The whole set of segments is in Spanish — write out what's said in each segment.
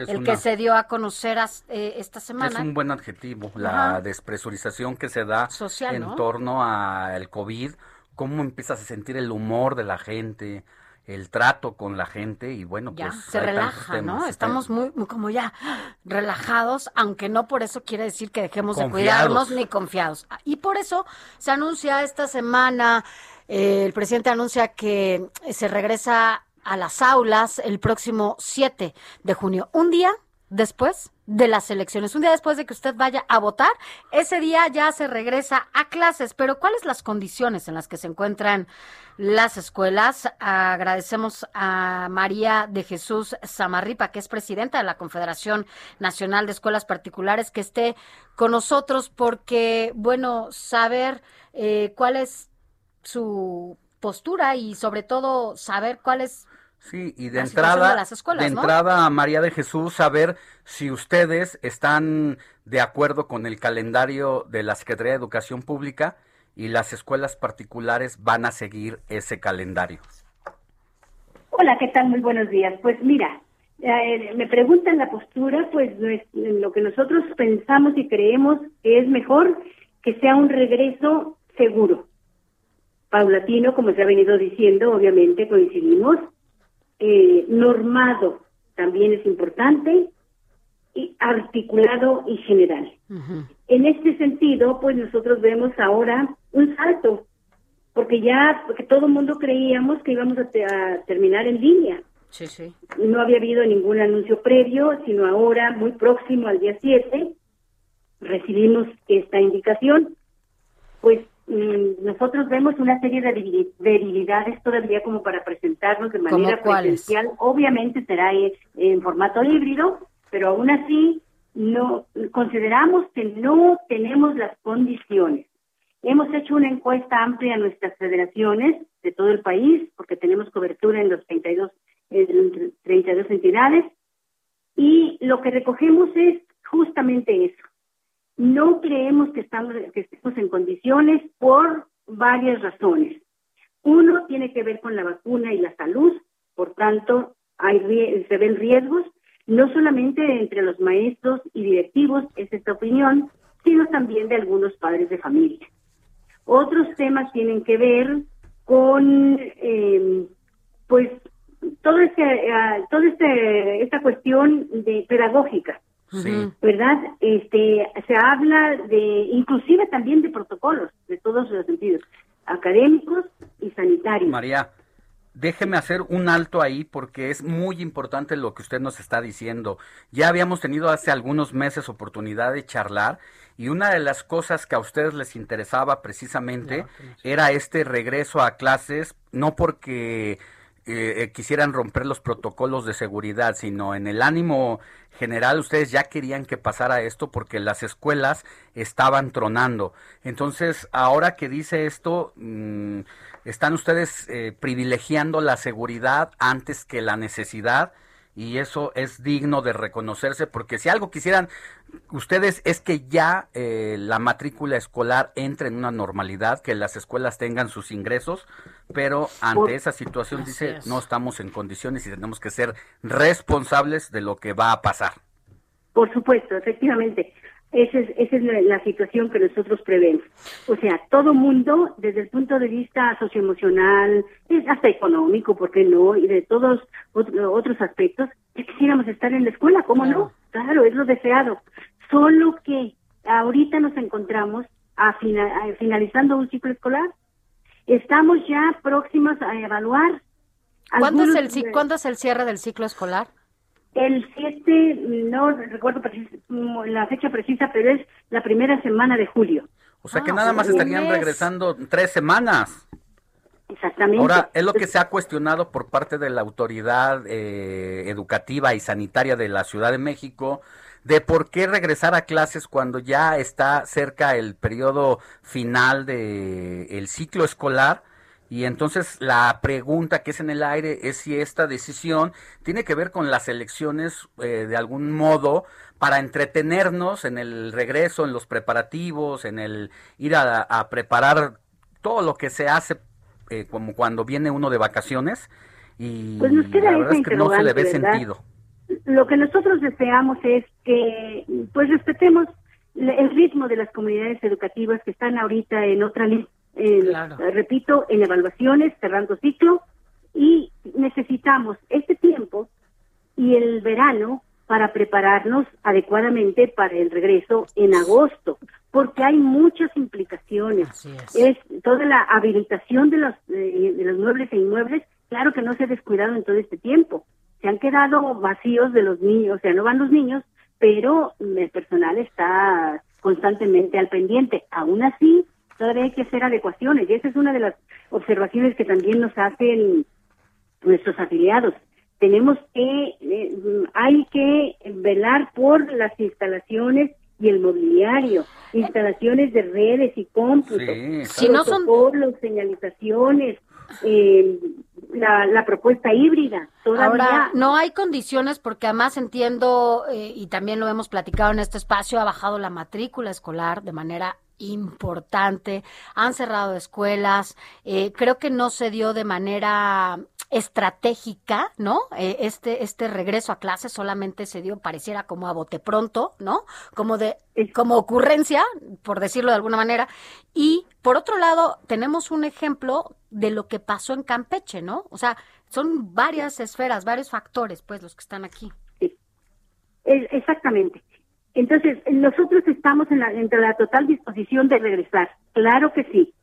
Es el una- que se dio a conocer as- eh, esta Es semana. un buen adjetivo, la Ajá. despresurización que se da Social, en ¿no? torno al COVID, cómo empiezas a sentir el humor de la gente, el trato con la gente y bueno, ya, pues se relaja, temas, ¿no? Estamos muy, muy como ya relajados, aunque no por eso quiere decir que dejemos de cuidarnos ni confiados. Y por eso se anuncia esta semana, eh, el presidente anuncia que se regresa a las aulas el próximo 7 de junio, un día después de las elecciones, un día después de que usted vaya a votar, ese día ya se regresa a clases. Pero ¿cuáles las condiciones en las que se encuentran las escuelas? Agradecemos a María de Jesús Samarripa, que es presidenta de la Confederación Nacional de Escuelas Particulares, que esté con nosotros porque, bueno, saber eh, cuál es su postura y sobre todo saber cuál es Sí, y de la entrada, de las escuelas, de ¿no? entrada, María de Jesús, saber si ustedes están de acuerdo con el calendario de la Secretaría de Educación Pública y las escuelas particulares van a seguir ese calendario. Hola, ¿qué tal? Muy buenos días. Pues mira, eh, me preguntan la postura, pues lo que nosotros pensamos y creemos que es mejor que sea un regreso seguro, paulatino, como se ha venido diciendo, obviamente coincidimos, eh, normado también es importante, y articulado y general. En este sentido, pues nosotros vemos ahora un salto, porque ya, porque todo el mundo creíamos que íbamos a, te- a terminar en línea. Sí, sí. No había habido ningún anuncio previo, sino ahora, muy próximo al día 7, recibimos esta indicación. Pues nosotros vemos una serie de debil- debilidades todavía como para presentarnos de ¿Cómo manera cuáles? presencial. Obviamente será eh, en formato híbrido, pero aún así no consideramos que no tenemos las condiciones. Hemos hecho una encuesta amplia a nuestras federaciones de todo el país, porque tenemos cobertura en los 32, eh, 32 entidades, y lo que recogemos es justamente eso. No creemos que, estamos, que estemos en condiciones por varias razones. Uno tiene que ver con la vacuna y la salud, por tanto, hay, se ven riesgos, no solamente entre los maestros y directivos, es esta opinión, sino también de algunos padres de familia. Otros temas tienen que ver con, eh, pues, todo este, ah, todo este, esta cuestión de pedagógica, Sí. ¿verdad? Este, se habla de, inclusive también de protocolos, de todos los sentidos, académicos y sanitarios. María, déjeme hacer un alto ahí porque es muy importante lo que usted nos está diciendo. Ya habíamos tenido hace algunos meses oportunidad de charlar y una de las cosas que a ustedes les interesaba precisamente era este regreso a clases, no porque eh, eh, quisieran romper los protocolos de seguridad, sino en el ánimo general ustedes ya querían que pasara esto porque las escuelas estaban tronando. Entonces, ahora que dice esto, mm, están ustedes eh, privilegiando la seguridad antes que la necesidad y eso es digno de reconocerse porque si algo quisieran ustedes es que ya eh, la matrícula escolar entre en una normalidad, que las escuelas tengan sus ingresos, pero ante Por- esa situación Así dice es. no estamos en condiciones y tenemos que ser responsables de lo que va a pasar. Por supuesto, efectivamente. Esa es, esa es la, la situación que nosotros prevemos. O sea, todo mundo, desde el punto de vista socioemocional, hasta económico, ¿por qué no? Y de todos otro- otros aspectos, ya quisiéramos estar en la escuela, ¿cómo no? Claro, es lo deseado. Solo que ahorita nos encontramos a fina- a- finalizando un ciclo escolar. Estamos ya próximos a evaluar. ¿Cuándo es, el, ¿Cuándo es el cierre del ciclo escolar? El 7, no recuerdo mm, la fecha precisa, pero es la primera semana de julio. O sea que Ah, nada más estarían mes. regresando tres semanas. Exactamente. Ahora, es lo que se ha cuestionado por parte de la autoridad eh, educativa y sanitaria de la Ciudad de México, de por qué regresar a clases cuando ya está cerca el periodo final del el ciclo escolar. Y entonces la pregunta que es en el aire es si esta decisión tiene que ver con las elecciones eh, de algún modo para entretenernos en el regreso, en los preparativos, en el ir a, a preparar todo lo que se hace eh, como cuando viene uno de vacaciones y pues nos queda la verdad es que no se le ve ¿verdad? sentido. Lo que nosotros deseamos es que pues respetemos el ritmo de las comunidades educativas que están ahorita en otra lista, Claro. repito, en evaluaciones, cerrando ciclo, y necesitamos este tiempo y el verano para prepararnos adecuadamente para el regreso en agosto, porque hay muchas implicaciones. Es. Es toda la habilitación de los, eh, de los muebles e inmuebles, claro que no se ha descuidado en todo este tiempo. Se han quedado vacíos de los niños, o sea, no van los niños, pero el personal está constantemente al pendiente. Aún así, todavía hay que hacer adecuaciones, y esa es una de las observaciones que también nos hacen nuestros afiliados. Tenemos que, eh, hay que velar por las instalaciones y el mobiliario, instalaciones de redes y cómputos, Sí, Si no son- señalizaciones, eh, la, la propuesta híbrida, todavía Ahora, no hay condiciones porque además entiendo, eh, y también lo hemos platicado en este espacio, ha bajado la matrícula escolar de manera importante, han cerrado escuelas, eh, creo que no se dio de manera estratégica, ¿no? Eh, este, este regreso a clases solamente se dio, pareciera como a bote pronto, ¿no? Como de, como ocurrencia, por decirlo de alguna manera. Y por otro lado, tenemos un ejemplo de lo que pasó en Campeche, ¿no? O sea, son varias esferas, varios factores, pues, los que están aquí. Sí. Exactamente. Entonces, nosotros estamos en la, entre la total disposición de regresar. Claro que sí.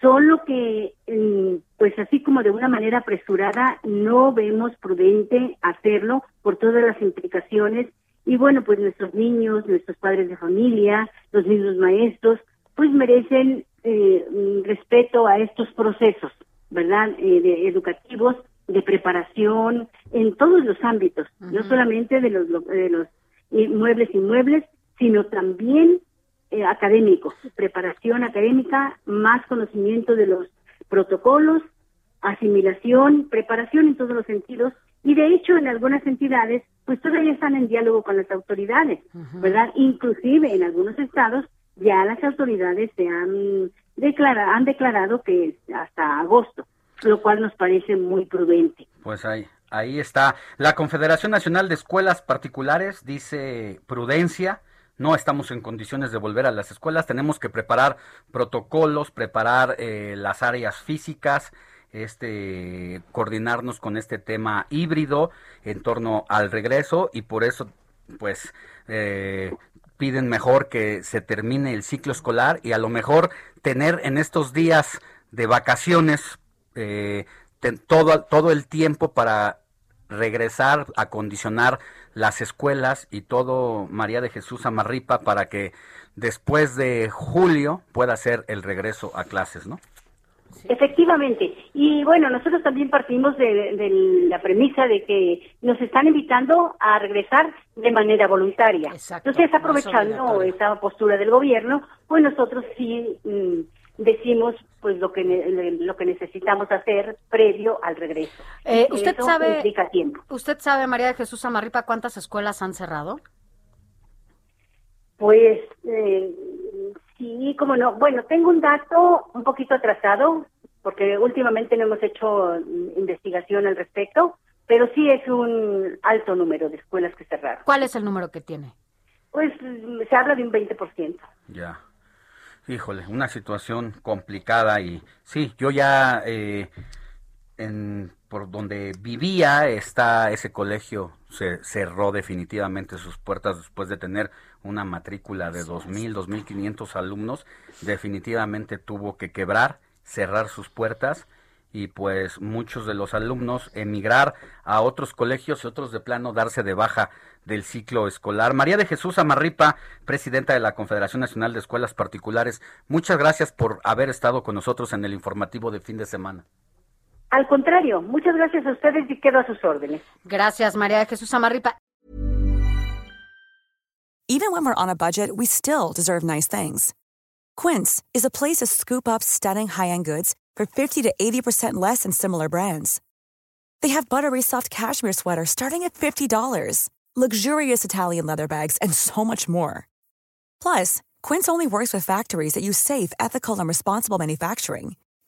Solo que, mm, pues así como de una manera apresurada, no vemos prudente hacerlo por todas las implicaciones. Y bueno, pues nuestros niños, nuestros padres de familia, los mismos maestros, pues merecen eh, mm, respeto a estos procesos, ¿verdad? Eh, de educativos, de preparación, en todos los ámbitos, no solamente de los, lo- de los muebles inmuebles, sino también eh, académico, preparación académica, más conocimiento de los protocolos, asimilación, preparación en todos los sentidos, y de hecho en algunas entidades, pues todavía están en diálogo con las autoridades, ¿verdad? Inclusive en algunos estados ya las autoridades se han declarado, han declarado que hasta agosto, lo cual nos parece muy prudente. Pues ahí, ahí está. La Confederación Nacional de Escuelas Particulares dice prudencia. No estamos en condiciones de volver a las escuelas. Tenemos que preparar protocolos, preparar eh, las áreas físicas, este, coordinarnos con este tema híbrido en torno al regreso y por eso, pues, eh, piden mejor que se termine el ciclo escolar y a lo mejor tener en estos días de vacaciones eh, todo, todo el tiempo para regresar a condicionar las escuelas y todo María de Jesús Amarripa para que después de julio pueda ser el regreso a clases, ¿no? Efectivamente. Y bueno, nosotros también partimos de, de la premisa de que nos están invitando a regresar de manera voluntaria. Exacto, Entonces, aprovechando esa postura del gobierno, pues nosotros sí mm, decimos pues lo que lo que necesitamos hacer previo al regreso. Eh, ¿Usted eso sabe, implica tiempo. usted sabe, María de Jesús Amarripa, cuántas escuelas han cerrado? Pues eh, sí, como no. Bueno, tengo un dato un poquito atrasado, porque últimamente no hemos hecho mm, investigación al respecto, pero sí es un alto número de escuelas que cerraron. ¿Cuál es el número que tiene? Pues mm, se habla de un 20%. Ya. Híjole, una situación complicada y sí, yo ya eh, en, por donde vivía está ese colegio se cerró definitivamente sus puertas después de tener una matrícula de 2.000, 2.500 alumnos, definitivamente tuvo que quebrar, cerrar sus puertas y pues muchos de los alumnos emigrar a otros colegios y otros de plano darse de baja del ciclo escolar. María de Jesús Amarripa, presidenta de la Confederación Nacional de Escuelas Particulares, muchas gracias por haber estado con nosotros en el informativo de fin de semana. Al contrario, muchas gracias a ustedes y quedo a sus órdenes. Gracias, María Jesús Amarripa. Even when we're on a budget, we still deserve nice things. Quince is a place to scoop up stunning high-end goods for 50 to 80% less than similar brands. They have buttery soft cashmere sweaters starting at $50, luxurious Italian leather bags, and so much more. Plus, Quince only works with factories that use safe, ethical, and responsible manufacturing.